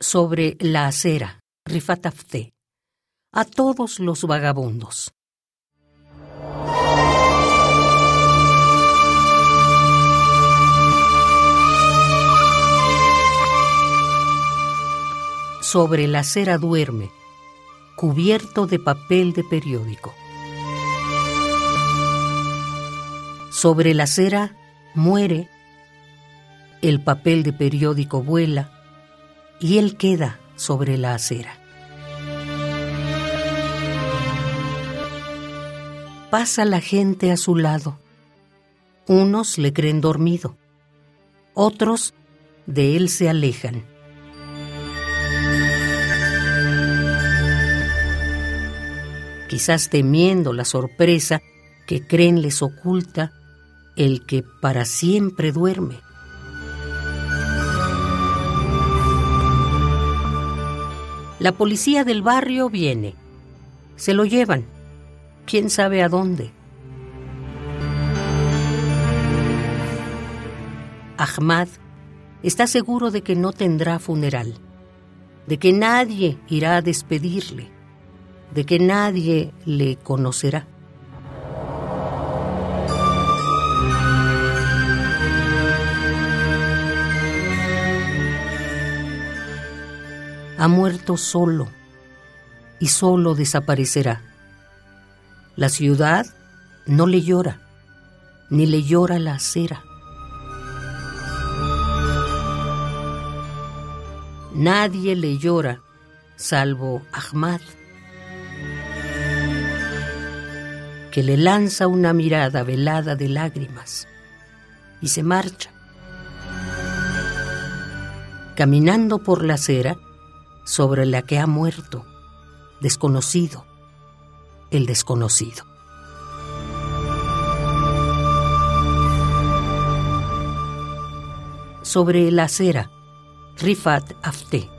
sobre la acera, Rifatafté, a todos los vagabundos. Sobre la acera duerme, cubierto de papel de periódico. Sobre la acera muere, el papel de periódico vuela y él queda sobre la acera. Pasa la gente a su lado. Unos le creen dormido, otros de él se alejan. Quizás temiendo la sorpresa que creen les oculta el que para siempre duerme. La policía del barrio viene. Se lo llevan. ¿Quién sabe a dónde? Ahmad está seguro de que no tendrá funeral, de que nadie irá a despedirle, de que nadie le conocerá. Ha muerto solo y solo desaparecerá. La ciudad no le llora, ni le llora la acera. Nadie le llora, salvo Ahmad, que le lanza una mirada velada de lágrimas y se marcha. Caminando por la acera, sobre la que ha muerto, desconocido, el desconocido. Sobre la acera, Rifat Afte.